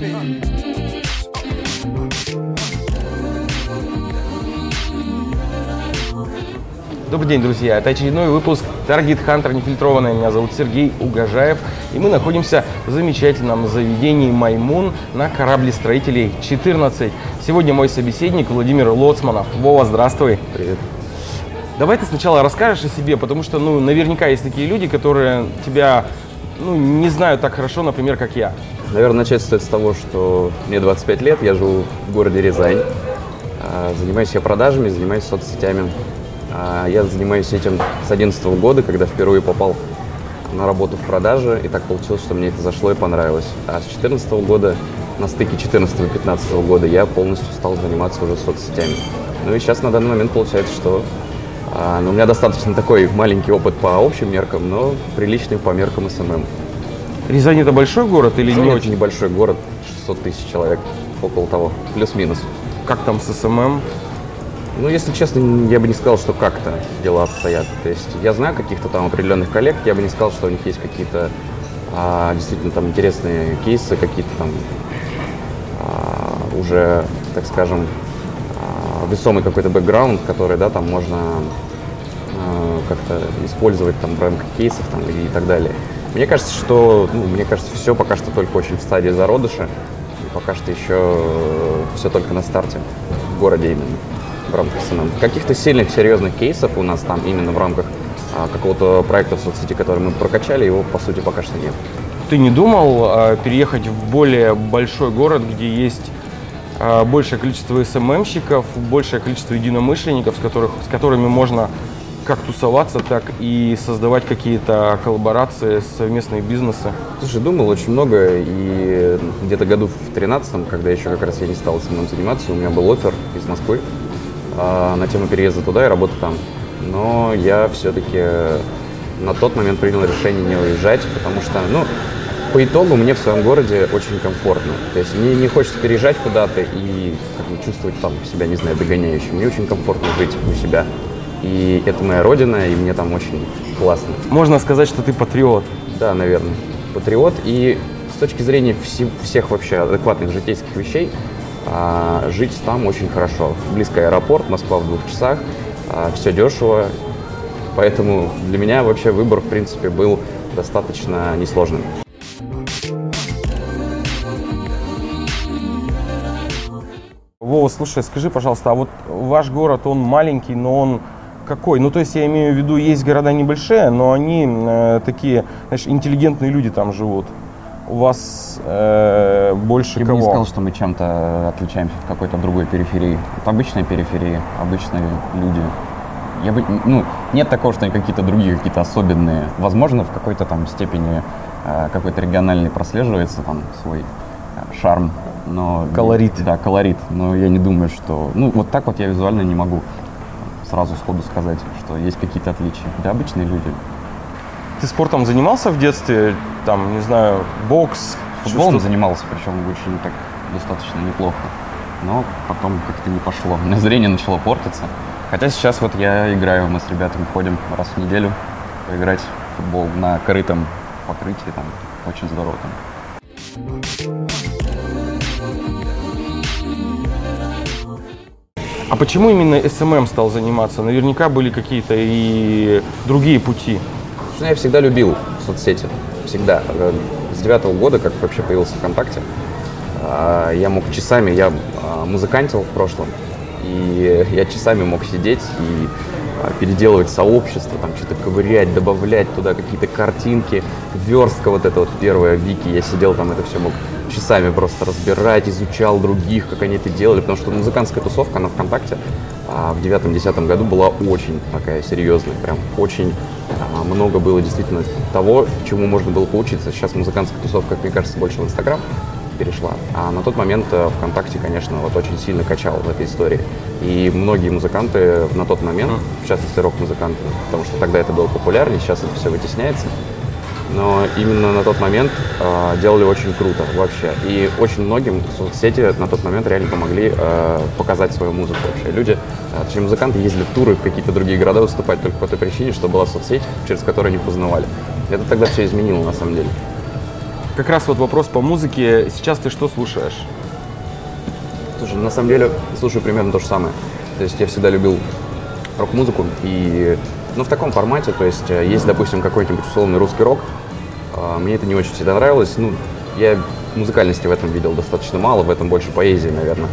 Big. Добрый день, друзья. Это очередной выпуск Target Hunter нефильтрованный. Меня зовут Сергей Угожаев. И мы находимся в замечательном заведении «Маймун» на корабле строителей 14. Сегодня мой собеседник Владимир Лоцманов. Вова, здравствуй. Привет. Давай ты сначала расскажешь о себе, потому что, ну, наверняка есть такие люди, которые тебя, ну, не знают так хорошо, например, как я. Наверное, начать стоит с того, что мне 25 лет, я живу в городе Рязань. А, Занимаюсь я продажами, занимаюсь соцсетями. А, Я занимаюсь этим с 2011 года, когда впервые попал на работу в продаже, и так получилось, что мне это зашло и понравилось. А с 2014 года, на стыке 2014-2015 года, я полностью стал заниматься уже соцсетями. Ну и сейчас на данный момент получается, что а, ну, у меня достаточно такой маленький опыт по общим меркам, но приличный по меркам SMM. Рязань это большой город или не Рязань очень? небольшой город, 600 тысяч человек, около того, плюс-минус. Как там с SMM? Ну, если честно, я бы не сказал, что как-то дела обстоят. То есть я знаю каких-то там определенных коллег, я бы не сказал, что у них есть какие-то а, действительно там интересные кейсы, какие-то там а, уже, так скажем, а, весомый какой-то бэкграунд, который, да, там можно а, как-то использовать там в рамках кейсов там и так далее. Мне кажется, что, ну, мне кажется, все пока что только очень в стадии зародыша, пока что еще все только на старте в городе именно в рамках СНМ. Каких-то сильных, серьезных кейсов у нас там именно в рамках а, какого-то проекта в соцсети, который мы прокачали, его по сути пока что нет. Ты не думал э, переехать в более большой город, где есть э, большее количество SMM щиков, большее количество единомышленников, с, которых, с которыми можно как тусоваться, так и создавать какие-то коллаборации, совместные бизнесы? Слушай, думал очень много, и где-то году в 13 когда еще как раз я не стал SMM заниматься, у меня был offer из Москвы а, на тему переезда туда и работы там. Но я все-таки на тот момент принял решение не уезжать, потому что, ну, по итогу мне в своем городе очень комфортно. То есть мне не хочется переезжать куда-то и как бы, чувствовать там себя, не знаю, догоняющим. Мне очень комфортно жить у себя. И это моя родина, и мне там очень классно. Можно сказать, что ты патриот. Да, наверное. Патриот. И с точки зрения все- всех вообще адекватных житейских вещей, а, жить там очень хорошо. Близко аэропорт, Москва в двух часах, все дешево. Поэтому для меня вообще выбор, в принципе, был достаточно несложным. Вова, слушай, скажи, пожалуйста, а вот ваш город, он маленький, но он какой? Ну, то есть я имею в виду, есть города небольшие, но они э, такие, знаешь, интеллигентные люди там живут. У вас э, больше Я бы кого? не сказал, что мы чем-то отличаемся от какой-то другой периферии. Это обычная периферия, обычные люди. Я бы, ну, нет такого, что они какие-то другие, какие-то особенные. Возможно, в какой-то там степени э, какой-то региональный прослеживается там свой э, шарм, но... Колорит. Да, колорит. Но я не думаю, что... Ну, вот так вот я визуально не могу сразу сходу сказать, что есть какие-то отличия. Да, обычные люди. Ты спортом занимался в детстве? Там, не знаю, бокс? Футболом что-то? занимался, причем очень так достаточно неплохо. Но потом как-то не пошло. У меня зрение начало портиться. Хотя сейчас вот я играю, мы с ребятами ходим раз в неделю поиграть в футбол на крытом покрытии, там очень здорово там. А почему именно SMM стал заниматься? Наверняка были какие-то и другие пути. Что я всегда любил соцсети. Всегда. Э, С девятого года, как вообще появился ВКонтакте, а, я мог часами, я а, музыкантил в прошлом, и я часами мог сидеть и а, переделывать сообщество, там что-то ковырять, добавлять туда какие-то картинки, верстка вот это вот первая, Вики, я сидел там это все мог часами просто разбирать, изучал других, как они это делали, потому что музыкантская тусовка на ВКонтакте а, в девятом-десятом году была очень такая серьезная, прям очень а, много было действительно того, чему можно было поучиться. Сейчас музыкантская тусовка, мне кажется, больше в Инстаграм перешла. А на тот момент э, ВКонтакте, конечно, вот очень сильно качал в этой истории. И многие музыканты на тот момент, в частности рок-музыканты, потому что тогда это было популярнее, сейчас это все вытесняется, но именно на тот момент э, делали очень круто вообще. И очень многим соцсети на тот момент реально помогли э, показать свою музыку вообще. Люди, э, точнее музыканты ездили в туры в какие-то другие города выступать только по той причине, что была соцсеть, через которую они познавали. Это тогда все изменило на самом деле. Как раз вот вопрос по музыке. Сейчас ты что слушаешь? Слушай, на самом деле слушаю примерно то же самое. То есть я всегда любил рок-музыку и ну, в таком формате, то есть э, есть, допустим, какой-нибудь условный русский рок, мне это не очень всегда нравилось. Ну, я музыкальности в этом видел достаточно мало, в этом больше поэзии, наверное.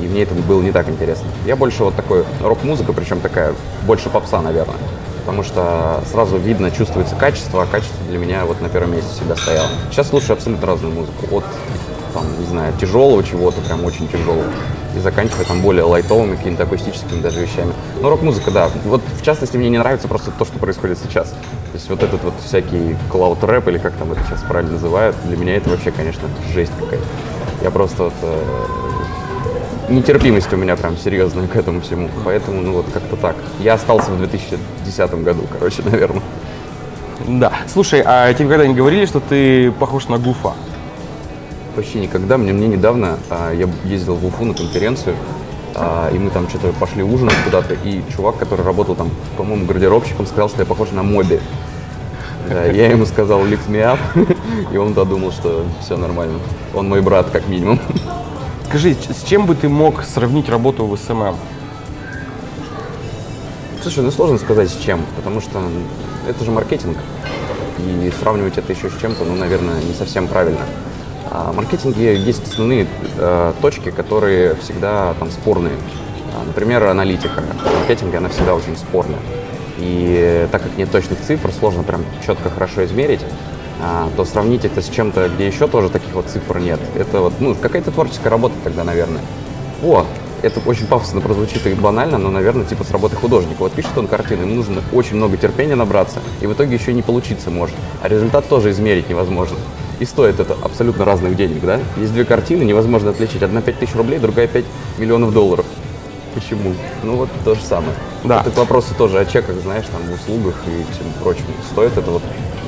И мне это было не так интересно. Я больше вот такой рок-музыка, причем такая больше попса, наверное. Потому что сразу видно, чувствуется качество, а качество для меня вот на первом месте всегда стояло. Сейчас слушаю абсолютно разную музыку. От, там, не знаю, тяжелого чего-то, прям очень тяжелого и заканчивая там более лайтовыми, какими-то акустическими даже вещами. Но рок-музыка, да. Вот в частности мне не нравится просто то, что происходит сейчас. То есть вот этот вот всякий клауд рэп или как там это сейчас правильно называют, для меня это вообще, конечно, жесть какая-то. Я просто вот, э, нетерпимость у меня прям серьезная к этому всему. Поэтому, ну вот как-то так. Я остался в 2010 году, короче, наверное. Да. Слушай, а тебе когда не говорили, что ты похож на Гуфа? Вообще никогда. Мне, мне недавно а, я ездил в Уфу на конференцию, а, и мы там что-то пошли ужинать куда-то, и чувак, который работал там, по-моему, гардеробщиком, сказал, что я похож на Моби. Да, я ему сказал lift me up, и он додумал, что все нормально. Он мой брат, как минимум. Скажи, с чем бы ты мог сравнить работу в SMM? Слушай, ну сложно сказать с чем, потому что это же маркетинг. И сравнивать это еще с чем-то, ну, наверное, не совсем правильно. А в маркетинге есть основные э, точки, которые всегда там спорные. А, например, аналитика. В маркетинге она всегда очень спорная. И так как нет точных цифр, сложно прям четко хорошо измерить, а, то сравнить это с чем-то, где еще тоже таких вот цифр нет. Это вот, ну, какая-то творческая работа тогда, наверное. О, это очень пафосно прозвучит и банально, но, наверное, типа с работы художника. Вот пишет он картину, ему нужно очень много терпения набраться, и в итоге еще не получиться может. А результат тоже измерить невозможно и стоит это абсолютно разных денег, да? Есть две картины, невозможно отличить. Одна 5 тысяч рублей, другая 5 миллионов долларов. Почему? Ну вот то же самое. Да. Это вопросы тоже о чеках, знаешь, там, в услугах и всем прочем. Стоит это вот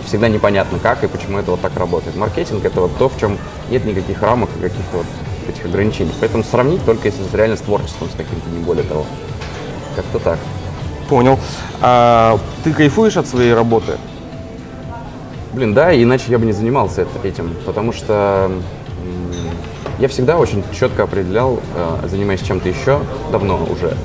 всегда непонятно как и почему это вот так работает. Маркетинг это вот то, в чем нет никаких рамок и каких-то вот этих ограничений. Поэтому сравнить только если реально с творчеством, с каким-то, не более того. Как-то так. Понял. А, ты кайфуешь от своей работы? Блин, да, иначе я бы не занимался этим, потому что я всегда очень четко определял, э, занимаясь чем-то еще, давно уже,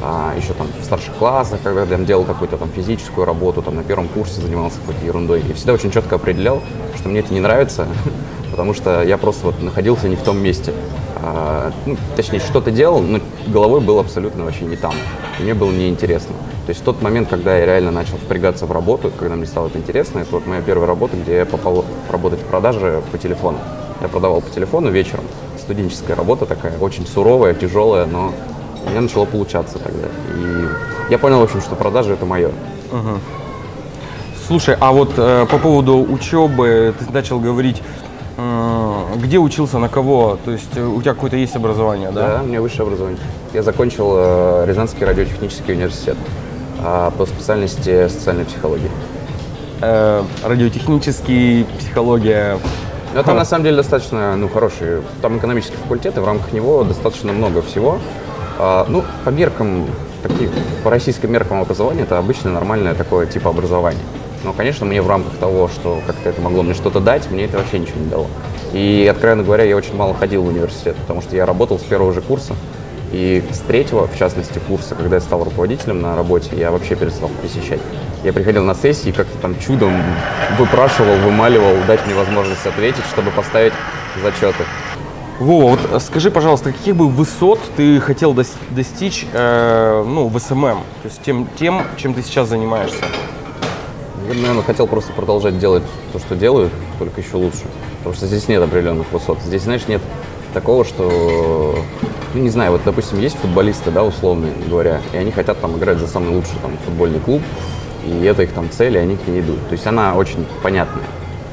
а, еще там в старших классах, когда я делал какую-то там физическую работу, там на первом курсе занимался какой-то ерундой, я всегда очень четко определял, что мне это не нравится, потому что я просто вот находился не в том месте. А, ну, точнее, что-то делал, но головой был абсолютно вообще не там. Мне было неинтересно. То есть в тот момент, когда я реально начал впрягаться в работу, когда мне стало это интересно, это вот моя первая работа, где я попал работать в продаже по телефону. Я продавал по телефону вечером. Студенческая работа такая, очень суровая, тяжелая, но у меня начало получаться тогда. И я понял, в общем, что продажи это мое. Угу. Слушай, а вот э, по поводу учебы ты начал говорить, э, где учился, на кого? То есть э, у тебя какое-то есть образование, да? Да, у меня высшее образование. Я закончил э, Рязанский радиотехнический университет а по специальности социальной психологии. Э, радиотехнический, психология. Ну, это на самом деле достаточно ну, хороший. Там экономический факультет, и в рамках него достаточно много всего. А, ну, по меркам, таких, по российским меркам образования, это обычное нормальное такое типа образования. Но, конечно, мне в рамках того, что как-то это могло мне что-то дать, мне это вообще ничего не дало. И, откровенно говоря, я очень мало ходил в университет, потому что я работал с первого же курса. И с третьего, в частности, курса, когда я стал руководителем на работе, я вообще перестал посещать. Я приходил на сессии и как-то там чудом выпрашивал, вымаливал, дать мне возможность ответить, чтобы поставить зачеты. Вова, вот скажи, пожалуйста, каких бы высот ты хотел достичь э, ну, в SMM, то есть тем, тем, чем ты сейчас занимаешься? Я, наверное, хотел просто продолжать делать то, что делаю, только еще лучше. Потому что здесь нет определенных высот. Здесь, знаешь, нет такого, что, ну, не знаю, вот, допустим, есть футболисты, да, условно говоря, и они хотят там играть за самый лучший там футбольный клуб, и это их там цель, и они к ней идут. То есть она очень понятная.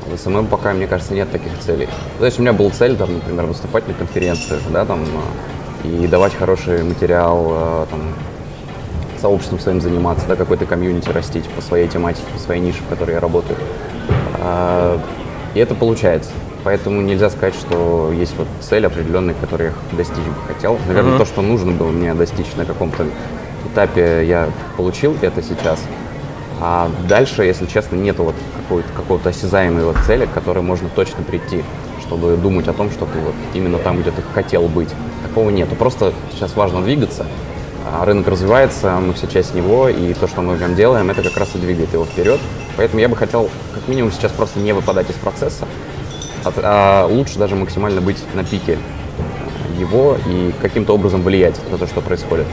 В SMM пока, мне кажется, нет таких целей. То есть у меня была цель, там, например, выступать на конференциях, да, там, и давать хороший материал, э, там, сообществом своим заниматься, да, какой-то community растить по своей тематике, по своей нише, в которой я работаю. А, И это получается. Поэтому нельзя сказать, что есть вот цель определенная, которую я достичь бы хотел. Наверное, Мгм. то, что нужно было мне достичь на каком-то этапе, я получил это сейчас. А дальше, если честно, нету вот какого-то осязаемой вот цели, к которой можно точно прийти, чтобы думать о том, что ты вот именно там, где ты хотел быть. Такого нету. Просто сейчас важно двигаться. А Рынок развивается, мы все часть него, и то, что мы в нем делаем, это как раз и двигает его вперед. Поэтому я бы хотел, как минимум, сейчас просто не выпадать из процесса, а, а лучше даже максимально быть на пике его и каким-то образом влиять на то, что происходит.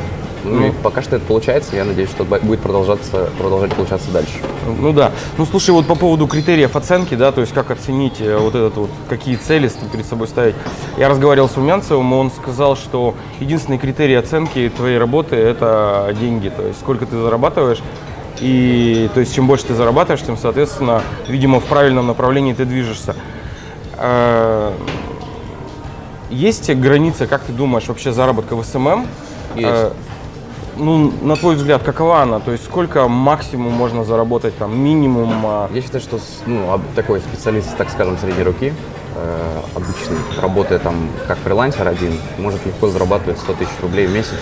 Ну, и Ну. пока что это получается, я надеюсь, что будет продолжаться, продолжать получаться дальше. Ну да. Ну слушай, вот по поводу критериев оценки, да, то есть как оценить э, вот этот вот, какие цели перед собой ставить. Я разговаривал с Умянцевым, и он сказал, что единственный критерий оценки твоей работы – это деньги, то есть сколько ты зарабатываешь. И то есть чем больше ты зарабатываешь, тем, соответственно, видимо, в правильном направлении ты движешься. Э, Есть граница, как ты думаешь, вообще заработка в SMM? Есть. Э, ну, на твой взгляд, какова она? То есть сколько максимум можно заработать, там, минимум? а? Я считаю, что ну, такой специалист, так скажем, средней руки, э, обычный, работая там как фрилансер один, может легко зарабатывать 100 тысяч рублей в месяц,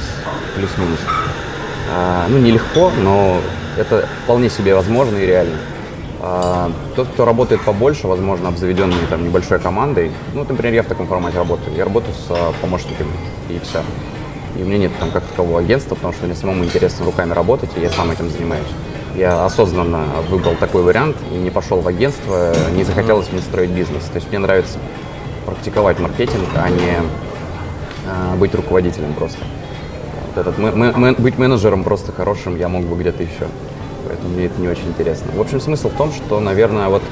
плюс-минус. А, ну, нелегко, но это вполне себе возможно и реально. А, тот, кто работает побольше, возможно, обзаведенный там небольшой командой, ну, вот, например, я в таком формате работаю, я работаю с а, помощниками и все. И у меня нет там как такового агентства, потому что мне самому интересно руками работать, и я сам этим занимаюсь. Я осознанно выбрал такой вариант и не пошел в агентство, не захотелось мне строить бизнес. То есть мне нравится практиковать маркетинг, а не а, быть руководителем просто. Вот этот, ме- ме- быть менеджером просто хорошим я мог бы где-то еще. Поэтому мне это не очень интересно. В общем, смысл в том, что, наверное, вот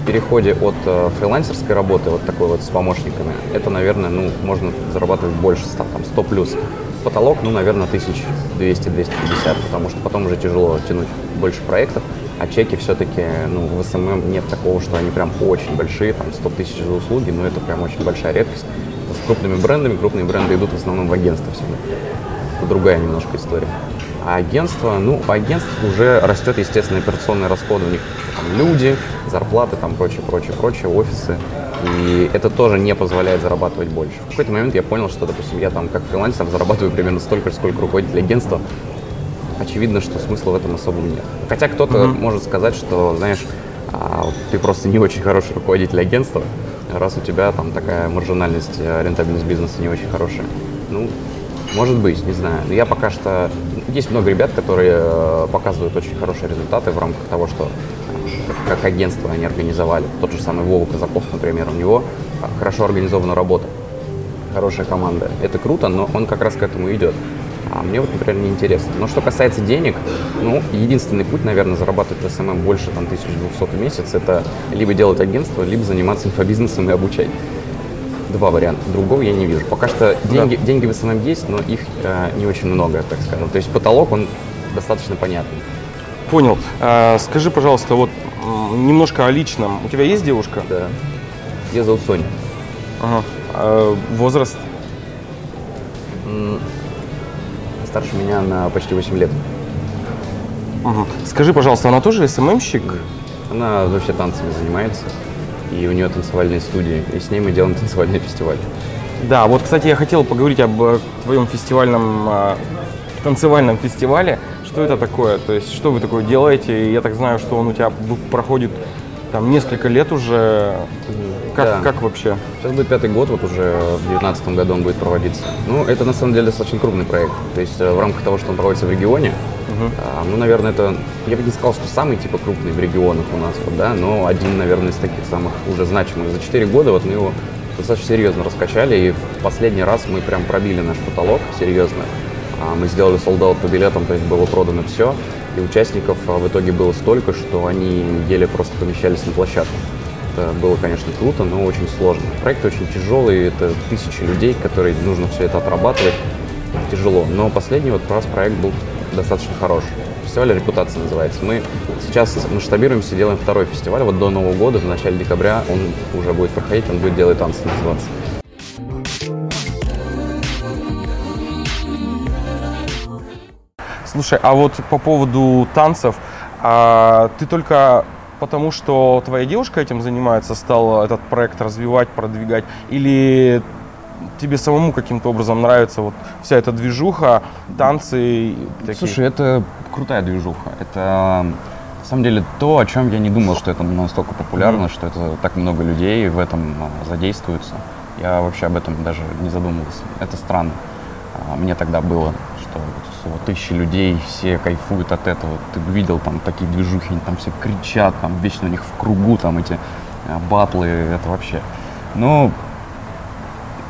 в переходе от э, фрилансерской работы, вот такой вот с помощниками, это, наверное, ну, можно зарабатывать больше 100, там, 100 плюс. Потолок, ну, наверное, 1200-250, потому что потом уже тяжело тянуть больше проектов, а чеки все-таки, ну, в SMM нет такого, что они прям очень большие, там, 100 тысяч за услуги, но это прям очень большая редкость. С крупными брендами, крупные бренды идут в основном в агентство всегда. Это другая немножко история. А агентство, ну, у агентств уже растет, естественно, операционные расходы. У них там люди, зарплаты, там прочее, прочее, прочее, офисы. И это тоже не позволяет зарабатывать больше. В какой-то момент я понял, что, допустим, я там как фрилансер зарабатываю примерно столько же, сколько руководитель агентства. Очевидно, что смысла в этом особо нет. Хотя кто-то может сказать, что, знаешь, а, ты просто не очень хороший руководитель агентства, раз у тебя там такая маржинальность, э, рентабельность бизнеса не очень хорошая. Ну, может быть, не знаю. Но я пока что... Есть много ребят, которые э, показывают очень хорошие результаты в рамках того, что э, как агентство они организовали. Тот же самый Вова Казаков, например, у него э, хорошо организована работа, хорошая команда. Это круто, но он как раз к этому идет. А мне вот, например, не интересно. Но что касается денег, ну, единственный путь, наверное, зарабатывать в SMM больше там 1200 в месяц, это либо делать агентство, либо заниматься инфобизнесом и обучать. Два варианта. Другого я не вижу. Пока что деньги, деньги в SMM есть, но их э, не очень много, так скажем. То есть потолок, он достаточно понятный. Понял. А, скажи, пожалуйста, вот немножко о личном. У тебя есть девушка? Да. Ее зовут Соня. Ага. А, возраст? Старше меня на почти 8 лет. Скажи, пожалуйста, она тоже SMM щик? Она вообще танцами занимается. И у нее танцевальные студии. И с ней мы делаем танцевальный фестиваль. Да, вот, кстати, я хотел поговорить об э, твоем фестивальном, а, танцевальном фестивале. Что это такое? То есть, что вы такое делаете? Я так знаю, что он у тебя проходит там несколько лет уже. Как, Да. как вообще? Сейчас будет пятый год, вот уже в 2019 году он будет проводиться. Ну, это на самом деле достаточно крупный проект. То есть э, в рамках того, что он проводится в регионе, а, ну, наверное, это, я бы не сказал, что самый типа крупный в регионах у нас, вот, да, но один, наверное, из таких самых уже значимых. За 4 года вот мы его достаточно серьезно раскачали, и в последний раз мы прям пробили наш потолок серьезно. А, Мы сделали солдат по билетам, то есть было продано все, и участников а, в итоге было столько, что они еле просто помещались на площадку. Это было, конечно, круто, но очень сложно. Проект очень тяжелый, это тысячи людей, которые нужно все это отрабатывать. Тяжело. Но последний вот раз проект был достаточно хороший. Фестиваль «Репутация» называется. Мы сейчас масштабируемся, делаем второй фестиваль. Вот до Нового года, в начале декабря, он уже будет проходить, он будет «Делай танцы» называться. Слушай, а вот по поводу танцев, а, ты только потому что твоя девушка этим занимается, стала этот проект развивать, продвигать, или тебе самому каким-то образом нравится вот вся эта движуха, танцы такие? Слушай, это крутая движуха. Это на самом деле то, о чем я не думал, что это настолько популярно, что это так много людей в этом а, задействуются. Я вообще об этом даже не задумывался. Это странно. А, Мне тогда было, что вот тысячи людей, все кайфуют от этого. Ты видел там такие движухи, они там все кричат, там вечно у них в кругу там эти а, батлы, это вообще. Ну,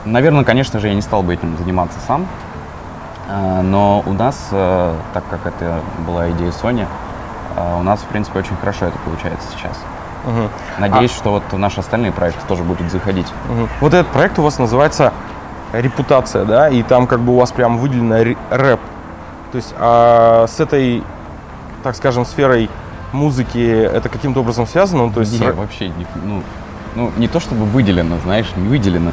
наверное, конечно же, я не стал бы этим заниматься сам. А, Но у нас, э, так как это была идея Sony, а, у нас, в принципе, очень хорошо это получается сейчас. Мгм. Надеюсь, что вот наши остальные проекты тоже будут заходить. Мгм. Вот этот проект у вас называется репутация, да, и там как бы у вас прям выделено рэп. То есть а с этой, так скажем, сферой музыки это каким-то образом связано? То есть Не, рэп- вообще, не, ну, ну, не то чтобы выделено, знаешь, не выделено.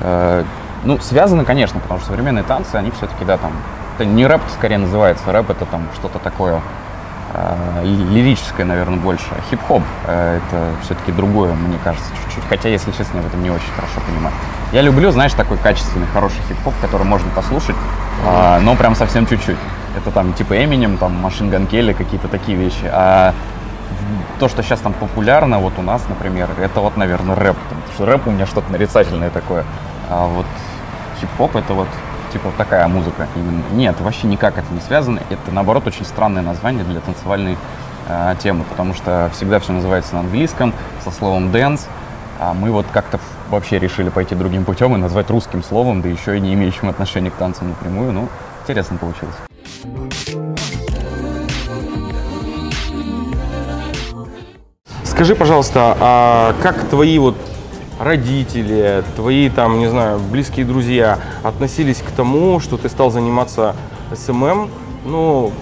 Э, ну, связано, конечно, потому что современные танцы, они все-таки, да, там, это не рэп скорее называется, рэп это там что-то такое э, ли- лирическое, наверное, больше. Хип-хоп э, это все-таки другое, мне кажется, чуть-чуть. Хотя, если честно, я в этом не очень хорошо понимаю. Я люблю, знаешь, такой качественный, хороший хип-хоп, который можно послушать, а, но прям совсем чуть-чуть. Это там типа Eminem, там Машин Ган Келли, какие-то такие вещи. А то, что сейчас там популярно, вот у нас, например, это вот, наверное, рэп. Потому что рэп у меня что-то нарицательное такое. А вот хип-хоп это вот типа вот такая музыка. Именно. Нет, вообще никак это не связано. Это, наоборот, очень странное название для танцевальной а, темы, потому что всегда все называется на английском, со словом dance, а мы вот как-то вообще решили пойти другим путем и назвать русским словом, да еще и не имеющим отношения к танцам напрямую. Ну, интересно получилось. Скажи, пожалуйста, а как твои вот родители, твои там, не знаю, близкие друзья относились к тому, что ты стал заниматься SMM? Ну,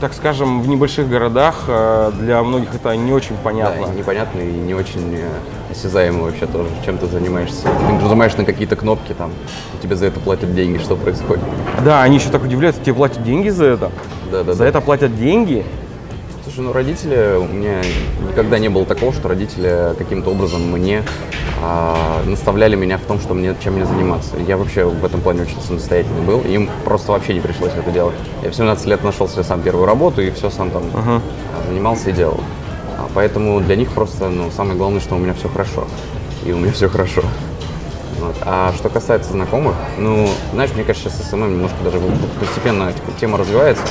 так скажем, в небольших городах э, для многих это не очень понятно. Да, непонятно и не очень э, осязаемо вообще тоже, чем ты занимаешься. Ты нажимаешь на какие-то кнопки там, и тебе за это платят деньги, что происходит. Да, они еще так удивляются, тебе платят деньги за это? Да, да, за да. это платят деньги? Слушай, ну родители, у меня никогда не было такого, что родители каким-то образом мне а, наставляли меня в том, что мне, чем мне заниматься. Я вообще в этом плане очень самостоятельный был, им просто вообще не пришлось это делать. Я в 17 лет нашел себе сам первую работу и все сам там а, занимался и делал. А, поэтому для них просто, ну, самое главное, что у меня все хорошо. И у меня все хорошо. Вот. А что касается знакомых, ну, знаешь, мне кажется, сейчас SMM немножко даже постепенно типа, тема развивается,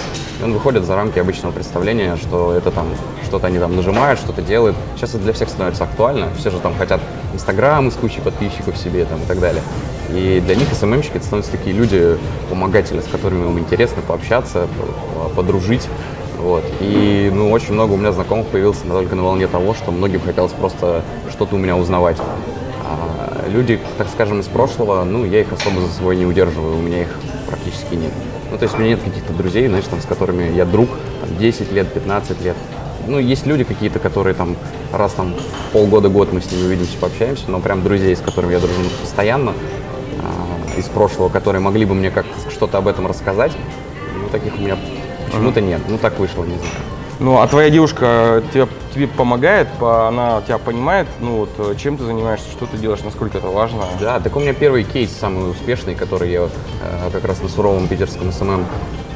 он выходит за рамки обычного представления, что это там что-то они там нажимают, что-то делают. Сейчас это для всех становится актуально, все же там хотят Инстаграмы с кучей подписчиков себе там и так далее. И для них СММщики это становятся такие люди, помогатели, с которыми им интересно пообщаться, по- подружить. Вот. И ну, очень много у меня знакомых появилось только на волне того, что многим хотелось просто что-то у меня узнавать. А люди, так скажем, из прошлого, ну, я их особо за собой не удерживаю, у меня их практически нет. Ну, то есть у меня нет каких-то друзей, знаешь, там, с которыми я друг, там, 10 лет, 15 лет. Ну, есть люди какие-то, которые там раз там полгода-год мы с ними увидимся, пообщаемся, но прям друзей, с которыми я дружу постоянно, а, из прошлого, которые могли бы мне как-то что-то об этом рассказать, ну, таких у меня почему-то нет. Ну, так вышло, не знаю. Ну, а твоя девушка тебе, тебе помогает, по- она тебя понимает, ну вот, э, чем ты занимаешься, что ты делаешь, насколько это важно? Да, так у меня первый кейс самый успешный, который я вот, э, как раз на суровом питерском SMM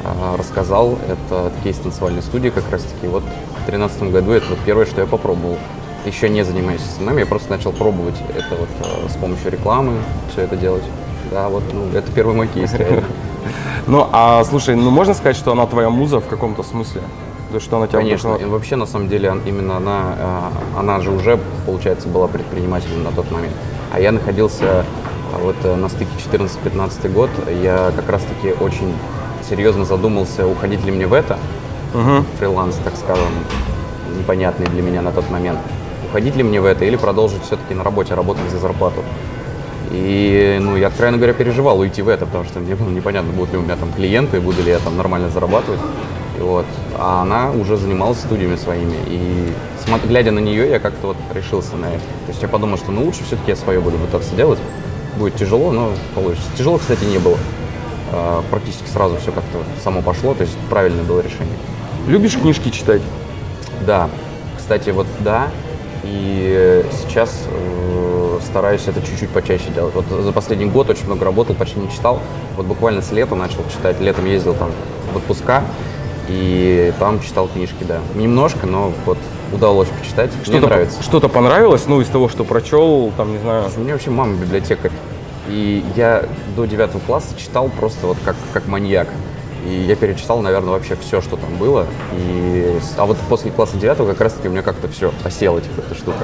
э, рассказал. Это кейс танцевальной студии как раз таки. Вот в 2013 году это вот первое, что я попробовал. Еще не занимаясь SMM, я просто начал пробовать это вот э, с помощью рекламы все это делать. Да, вот, ну, это первый мой кейс. реально. Ну, а слушай, ну можно сказать, что она твоя муза в каком-то смысле? То что она тебя Конечно, и вдохновляет? вообще на самом деле именно она, э, она же уже, получается, была предпринимателем на тот момент. А я находился э, вот э, на стыке 14-15 год, я как раз-таки очень серьезно задумался, уходить ли мне в это, Мгм. фриланс, так скажем, непонятный для меня на тот момент. Уходить ли мне в это или продолжить все-таки на работе работать за зарплату. И, ну, я, откровенно говоря, переживал уйти в это, потому что мне было непонятно, будут ли у меня там клиенты, буду ли я там нормально зарабатывать. Вот. А она уже занималась студиями своими. И глядя на нее, я как-то вот решился на это. То есть я подумал, что ну лучше все-таки я свое буду пытаться делать. Будет тяжело, но получится. Тяжело, кстати, не было. А, Практически сразу все как-то само пошло, то есть правильное было решение. Любишь книжки читать? Да, Кстати, вот да, и сейчас э, стараюсь это чуть-чуть почаще делать. Вот за последний год очень много работал, почти не читал. Вот буквально с лета начал читать. Летом ездил там в отпуска, и там читал книжки, да. Немножко, но вот удалось почитать. Мне Что-то, нравится. что-то понравилось, ну, из того, что прочел, там, не знаю. У меня вообще мама библиотекарь. И я до девятого класса читал просто вот как, как маньяк. И я перечитал, наверное, вообще все, что там было. И, а вот после класса девятого как раз-таки у меня как-то все осело, типа, эта штука.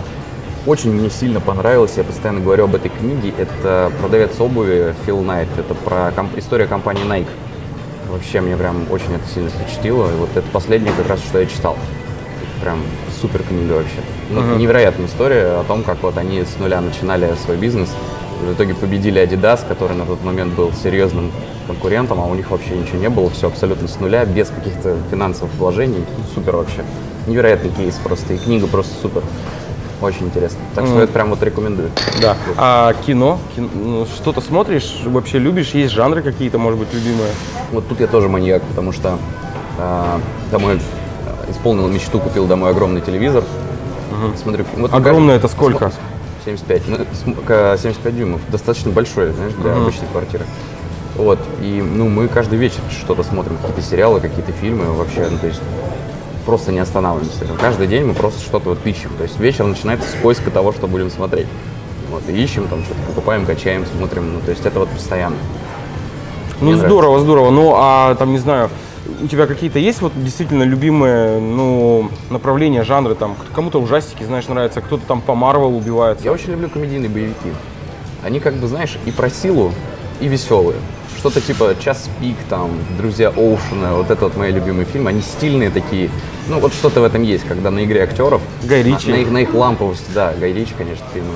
Очень мне сильно понравилось, я постоянно говорю об этой книге. Это «Продавец обуви» Фил Найт. Это про комп- история компании Nike. Вообще мне прям очень это сильно впечатлило. И вот это последнее как раз, что я читал. Прям супер книга вообще. Ну, Мгм. Невероятная история о том, как вот они с нуля начинали свой бизнес. И в итоге победили Adidas, который на тот момент был серьезным конкурентом, а у них вообще ничего не было, все абсолютно с нуля, без каких-то финансовых вложений. Супер вообще. Невероятный кейс просто. И книга просто супер. Очень интересно. Так что Мгм. это прям вот рекомендую. Да. А кино? Кин- ну, Что-то смотришь? Вообще любишь? Есть жанры какие-то, может быть, любимые? Вот тут я тоже маньяк, потому что а, домой исполнил мечту, купил домой огромный телевизор. Смотрю, вот каждый- это сколько? см- 75. Ну, 75 дюймов. Достаточно большой, знаешь, для Мгм. обычной квартиры. Вот. И ну, мы каждый вечер что-то смотрим, какие-то сериалы, какие-то фильмы вообще. Ну, то есть просто не останавливаемся. Каждый день мы просто что-то вот ищем. То есть вечер начинается с поиска того, что будем смотреть. Вот, и ищем, там что-то покупаем, качаем, смотрим. Ну, то есть это вот постоянно. Ну, Мне здорово, здорово. Ну, а там, не знаю, у тебя какие-то есть вот действительно любимые, ну, направления, жанры, там, кому-то ужастики, знаешь, нравится, кто-то там по Марвел убивается. Я очень люблю комедийные боевики. Они как бы, знаешь, и про силу, и веселые. Что-то типа «Час пик», там, «Друзья Оушена», вот это вот мои любимые фильмы. Они стильные такие. Ну, вот что-то в этом есть, когда на игре актеров, Гай на, Ричи. на их, на их ламповости, да, Гай Ричи, конечно, фильмы.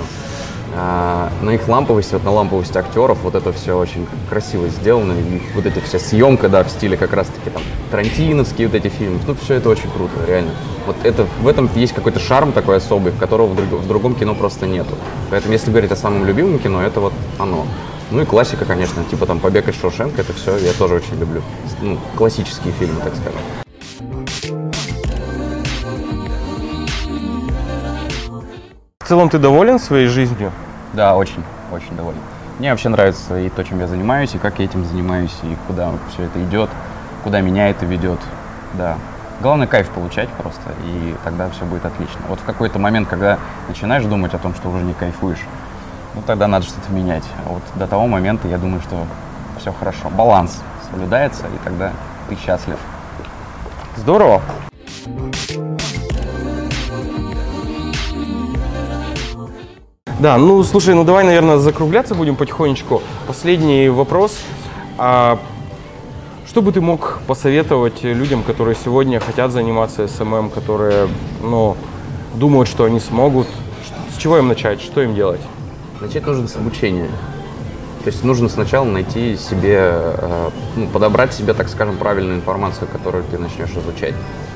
А, на их ламповости, вот на ламповости актеров, вот это все очень красиво сделано. И вот эта вся съемка, да, в стиле как раз-таки там тарантиновские вот эти фильмы. Ну, все это очень круто, реально. Вот это, в этом есть какой-то шарм такой особый, которого в, друг- в другом кино просто нету. Поэтому, если говорить о самом любимом кино, это вот оно. Ну и классика, конечно, типа там «Побег из Шоушенка», это все я тоже очень люблю. Ну, классические фильмы, так скажем. В целом ты доволен своей жизнью? Да, очень, очень доволен. Мне вообще нравится и то, чем я занимаюсь, и как я этим занимаюсь, и куда все это идет, куда меня это ведет. Да. Главное кайф получать просто, и тогда все будет отлично. Вот в какой-то момент, когда начинаешь думать о том, что уже не кайфуешь, ну тогда надо что-то менять. А вот до того момента я думаю, что все хорошо. Баланс соблюдается, и тогда ты счастлив. Здорово. Да, ну слушай, ну давай, наверное, закругляться будем потихонечку. Последний вопрос. А что бы ты мог посоветовать людям, которые сегодня хотят заниматься SMM, которые, ну, думают, что они смогут? С чего им начать? Что им делать? Начать нужно с обучения. То есть нужно сначала найти себе, э, ну, подобрать себе, так скажем, правильную информацию, которую ты начнешь изучать.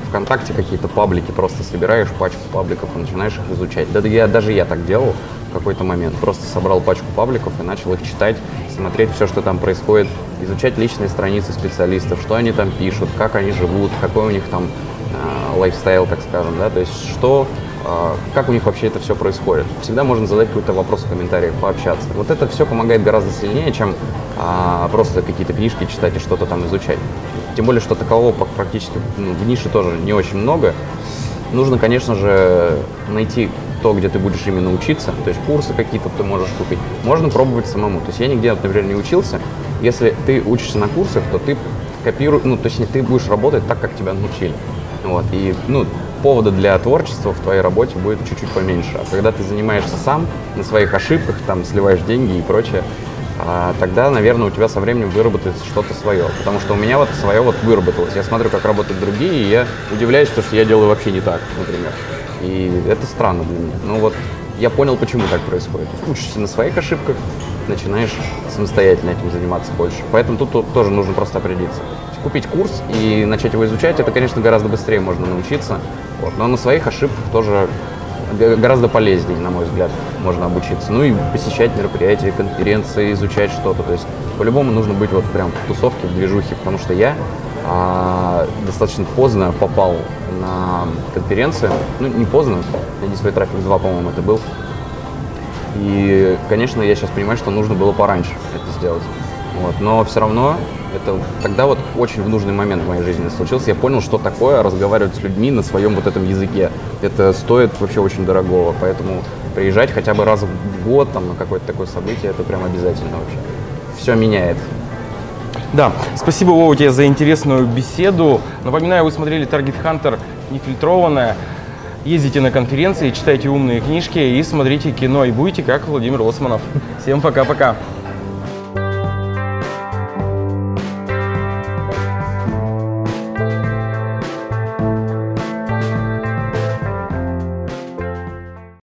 Вконтакте какие-то паблики, просто собираешь пачку пабликов и начинаешь их изучать. Да, я, даже я так делал какой-то момент. Просто собрал пачку пабликов и начал их читать, смотреть все, что там происходит, изучать личные страницы специалистов, что они там пишут, как они живут, какой у них там э, лайфстайл, так скажем, да, то есть что, э, как у них вообще это все происходит. Всегда можно задать какой-то вопрос в комментариях, пообщаться. Вот это все помогает гораздо сильнее, чем а, просто какие-то книжки читать и что-то там изучать. Тем более, что такового практически ну, в нише тоже не очень много. Нужно, конечно же, найти то, где ты будешь именно учиться, то есть курсы какие-то ты можешь купить. Можно пробовать самому. То есть я нигде, например, не учился. Если ты учишься на курсах, то ты копируешь, ну, точнее, ты будешь работать так, как тебя научили. Вот, и, ну, повода для творчества в твоей работе будет чуть-чуть поменьше. А когда ты занимаешься сам, на своих ошибках, там, сливаешь деньги и прочее, а, тогда, наверное, у тебя со временем выработается что-то свое. Потому что у меня вот свое вот выработалось. Я смотрю, как работают другие, и я удивляюсь, что я делаю вообще не так, например. И это странно для меня. Ну вот я понял, почему так происходит. Учишься на своих ошибках, начинаешь самостоятельно этим заниматься больше. Поэтому тут, тоже нужно просто определиться. Купить курс и начать его изучать, это, конечно, гораздо быстрее можно научиться. Вот. Но на своих ошибках тоже гораздо полезнее, на мой взгляд, можно обучиться. Ну и посещать мероприятия, конференции, изучать что-то. То есть по-любому нужно быть вот прям в тусовке, в движухе, потому что я достаточно поздно попал на конференцию. Ну, не поздно, на Display Traffic 2, по-моему, это был. И, конечно, я сейчас понимаю, что нужно было пораньше это сделать. Вот. Но все равно это тогда вот очень в нужный момент в моей жизни случился. Я понял, что такое разговаривать с людьми на своем вот этом языке. Это стоит вообще очень дорогого, поэтому приезжать хотя бы раз в год там, на какое-то такое событие, это прям обязательно вообще. Все меняет. Да, спасибо, Вова, тебе за интересную беседу. Напоминаю, вы смотрели Target Hunter нефильтрованная. Ездите на конференции, читайте умные книжки и смотрите кино. И будете как Владимир Лосманов. Всем пока-пока.